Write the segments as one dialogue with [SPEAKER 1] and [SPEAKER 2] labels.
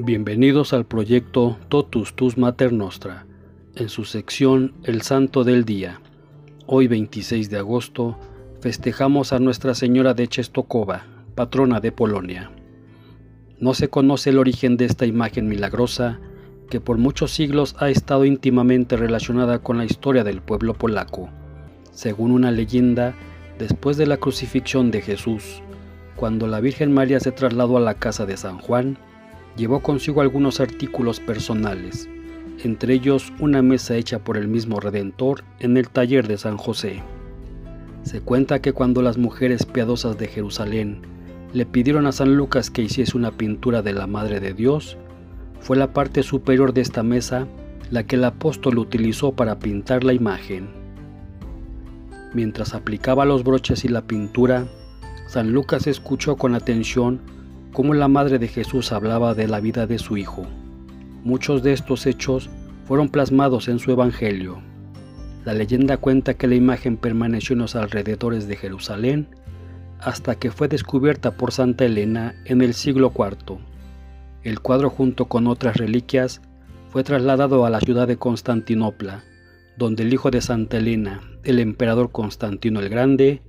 [SPEAKER 1] Bienvenidos al proyecto Totus Tus Mater Nostra, en su sección El Santo del Día. Hoy 26 de agosto festejamos a Nuestra Señora de Chestokova, patrona de Polonia. No se conoce el origen de esta imagen milagrosa que por muchos siglos ha estado íntimamente relacionada con la historia del pueblo polaco. Según una leyenda, después de la crucifixión de Jesús, cuando la Virgen María se trasladó a la casa de San Juan, llevó consigo algunos artículos personales, entre ellos una mesa hecha por el mismo Redentor en el taller de San José. Se cuenta que cuando las mujeres piadosas de Jerusalén le pidieron a San Lucas que hiciese una pintura de la Madre de Dios, fue la parte superior de esta mesa la que el apóstol utilizó para pintar la imagen. Mientras aplicaba los broches y la pintura, San Lucas escuchó con atención cómo la madre de Jesús hablaba de la vida de su hijo. Muchos de estos hechos fueron plasmados en su Evangelio. La leyenda cuenta que la imagen permaneció en los alrededores de Jerusalén hasta que fue descubierta por Santa Elena en el siglo IV. El cuadro junto con otras reliquias fue trasladado a la ciudad de Constantinopla, donde el hijo de Santa Elena, el emperador Constantino el Grande,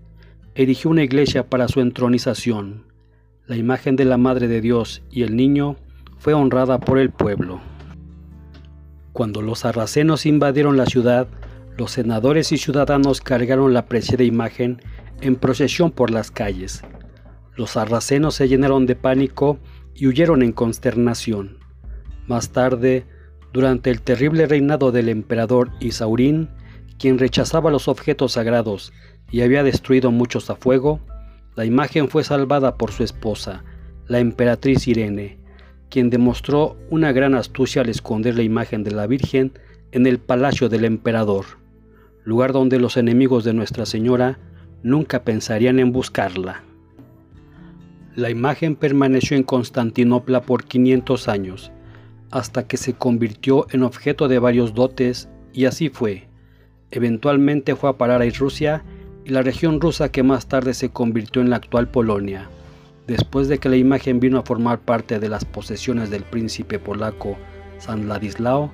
[SPEAKER 1] erigió una iglesia para su entronización la imagen de la Madre de Dios y el niño fue honrada por el pueblo. Cuando los sarracenos invadieron la ciudad, los senadores y ciudadanos cargaron la preciada imagen en procesión por las calles. Los sarracenos se llenaron de pánico y huyeron en consternación. Más tarde, durante el terrible reinado del emperador Isaurín, quien rechazaba los objetos sagrados y había destruido muchos a fuego, la imagen fue salvada por su esposa, la emperatriz Irene, quien demostró una gran astucia al esconder la imagen de la Virgen en el palacio del emperador, lugar donde los enemigos de Nuestra Señora nunca pensarían en buscarla. La imagen permaneció en Constantinopla por 500 años, hasta que se convirtió en objeto de varios dotes, y así fue. Eventualmente fue a parar a Rusia y la región rusa que más tarde se convirtió en la actual Polonia, después de que la imagen vino a formar parte de las posesiones del príncipe polaco San Ladislao,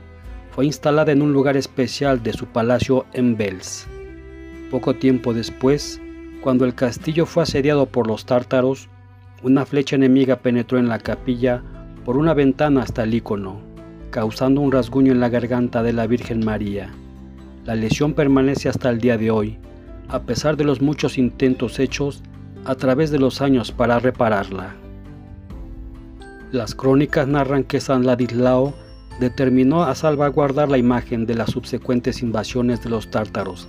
[SPEAKER 1] fue instalada en un lugar especial de su palacio en Bels. Poco tiempo después, cuando el castillo fue asediado por los tártaros, una flecha enemiga penetró en la capilla por una ventana hasta el ícono, causando un rasguño en la garganta de la Virgen María. La lesión permanece hasta el día de hoy, a pesar de los muchos intentos hechos a través de los años para repararla. Las crónicas narran que San Ladislao determinó a salvaguardar la imagen de las subsecuentes invasiones de los tártaros,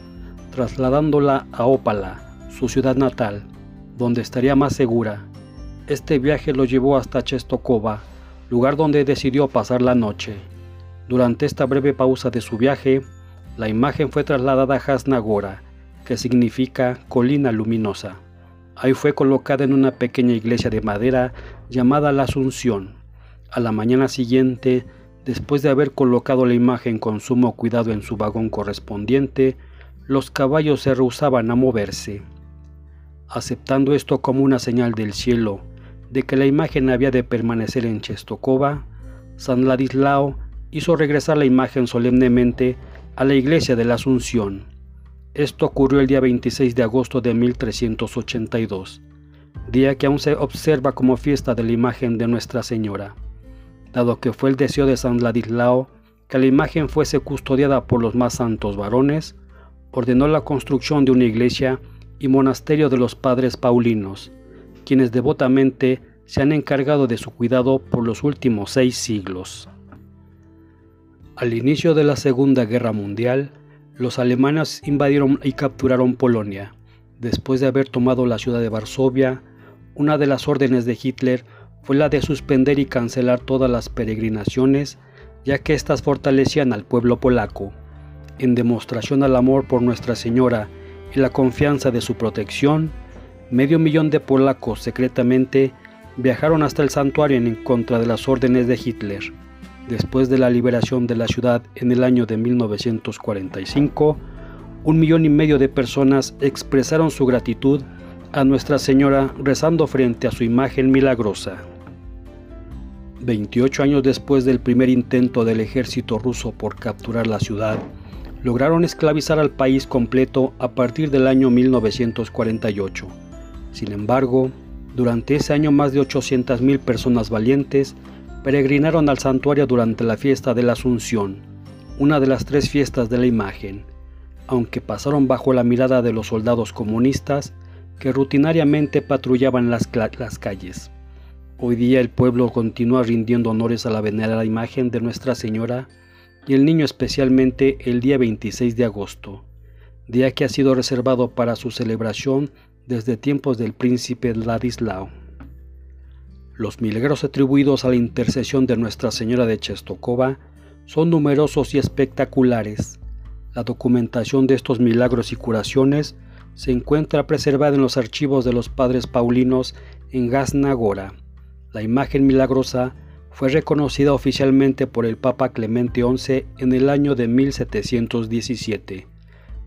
[SPEAKER 1] trasladándola a Ópala, su ciudad natal, donde estaría más segura. Este viaje lo llevó hasta Chestokova, lugar donde decidió pasar la noche. Durante esta breve pausa de su viaje, la imagen fue trasladada a Hasnagora, que significa colina luminosa. Ahí fue colocada en una pequeña iglesia de madera llamada la Asunción. A la mañana siguiente, después de haber colocado la imagen con sumo cuidado en su vagón correspondiente, los caballos se rehusaban a moverse. Aceptando esto como una señal del cielo de que la imagen había de permanecer en Chestokova, San Ladislao hizo regresar la imagen solemnemente a la iglesia de la Asunción. Esto ocurrió el día 26 de agosto de 1382, día que aún se observa como fiesta de la imagen de Nuestra Señora. Dado que fue el deseo de San Ladislao que la imagen fuese custodiada por los más santos varones, ordenó la construcción de una iglesia y monasterio de los padres paulinos, quienes devotamente se han encargado de su cuidado por los últimos seis siglos. Al inicio de la Segunda Guerra Mundial, los alemanes invadieron y capturaron Polonia. Después de haber tomado la ciudad de Varsovia, una de las órdenes de Hitler fue la de suspender y cancelar todas las peregrinaciones, ya que éstas fortalecían al pueblo polaco. En demostración al amor por Nuestra Señora y la confianza de su protección, medio millón de polacos secretamente viajaron hasta el santuario en contra de las órdenes de Hitler. Después de la liberación de la ciudad en el año de 1945, un millón y medio de personas expresaron su gratitud a Nuestra Señora rezando frente a su imagen milagrosa. 28 años después del primer intento del ejército ruso por capturar la ciudad, lograron esclavizar al país completo a partir del año 1948. Sin embargo, durante ese año más de 800.000 personas valientes peregrinaron al santuario durante la fiesta de la Asunción, una de las tres fiestas de la imagen, aunque pasaron bajo la mirada de los soldados comunistas que rutinariamente patrullaban las, calles. Hoy día el pueblo continúa rindiendo honores a la venerada imagen de Nuestra Señora y el niño especialmente el día 26 de agosto, día que ha sido reservado para su celebración desde tiempos del príncipe Ladislao. Los milagros atribuidos a la intercesión de Nuestra Señora de Chestokova son numerosos y espectaculares. La documentación de estos milagros y curaciones se encuentra preservada en los archivos de los padres paulinos en Gazna Gora. La imagen milagrosa fue reconocida oficialmente por el Papa Clemente XI en el año de 1717.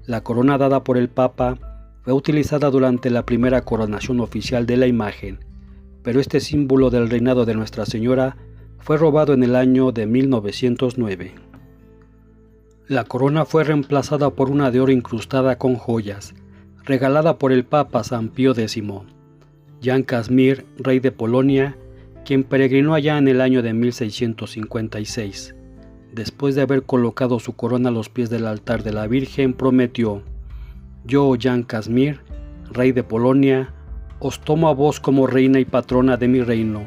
[SPEAKER 1] La corona dada por el Papa fue utilizada durante la primera coronación oficial de la imagen, pero este símbolo del reinado de Nuestra Señora fue robado en el año de 1909. La corona fue reemplazada por una de oro incrustada con joyas, regalada por el Papa San Pío X. Jan Casimir, rey de Polonia, quien peregrinó allá en el año de 1656. Después de haber colocado su corona a los pies del altar de la Virgen, prometió, Yo, Jan Casimir, rey de Polonia, os tomo a vos como reina y patrona de mi reino.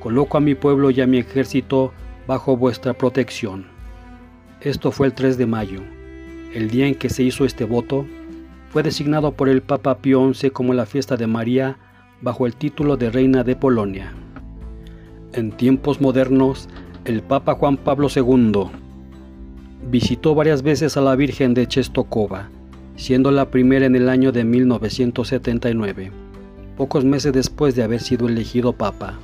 [SPEAKER 1] Coloco a mi pueblo y a mi ejército bajo vuestra protección. Esto fue el 3 de mayo. El día en que se hizo este voto fue designado por el Papa Pío XI como la fiesta de María bajo el título de Reina de Polonia. En tiempos modernos, el Papa Juan Pablo II visitó varias veces a la Virgen de Chestokova, siendo la primera en el año de 1979, pocos meses después de haber sido elegido Papa.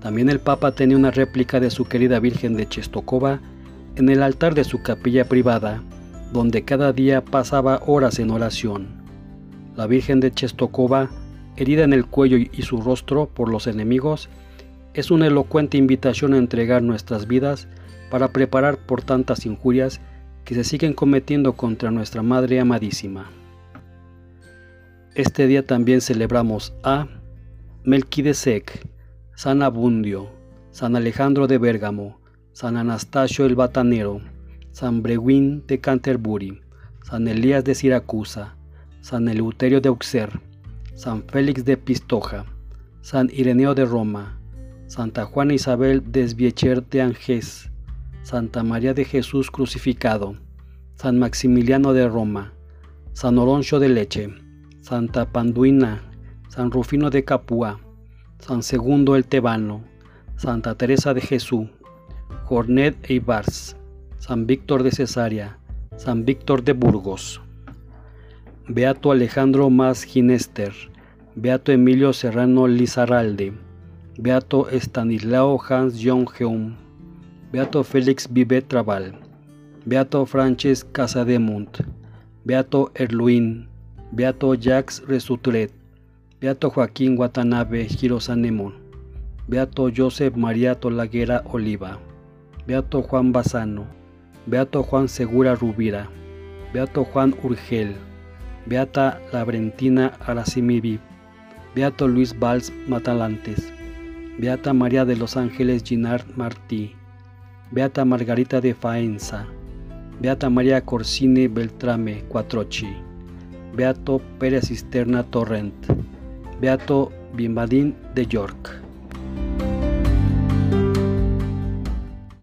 [SPEAKER 1] También el Papa tenía una réplica de su querida Virgen de Chestokova en el altar de su capilla privada, donde cada día pasaba horas en oración. La Virgen de Chestokova, herida en el cuello y su rostro por los enemigos, es una elocuente invitación a entregar nuestras vidas para preparar por tantas injurias que se siguen cometiendo contra nuestra Madre amadísima. Este día también celebramos a Melquisedec, San Abundio, San Alejandro de Bérgamo, San Anastasio el Batanero, San Brewin de Canterbury, San Elías de Siracusa, San Eleuterio de Auxerre, San Félix de Pistoja, San Ireneo de Roma, Santa Juana Isabel Desviecher de Angés, Santa María de Jesús crucificado, San Maximiliano de Roma, San Oroncio de Leche, Santa Panduina, San Rufino de Capua, San Segundo el Tebano, Santa Teresa de Jesús, Jornet Eibars, San Víctor de Cesarea, San Víctor de Burgos. Beato Alejandro Mas Ginester, Beato Emilio Serrano Lizarralde, Beato Stanislao Hans Jong Heum, Beato Félix Vivet Trabal, Beato Frances Casademunt, Beato Erluin, Beato Jacques Resutret, Beato Joaquín Watanabe Girosanemon, Beato Joseph María Tolaguera Oliva, Beato Juan Bazano, Beato Juan Segura Rubira, Beato Juan Urgel, Beata Labrentina Aracimibi, Beato Luis Valls Matalantes, Beata María de los Ángeles Ginard Martí, Beata Margarita de Faenza, Beata María Corsini Beltrame Quattrochi, Beato Pérez Cisterna Torrent, Beato Bimbadín de York.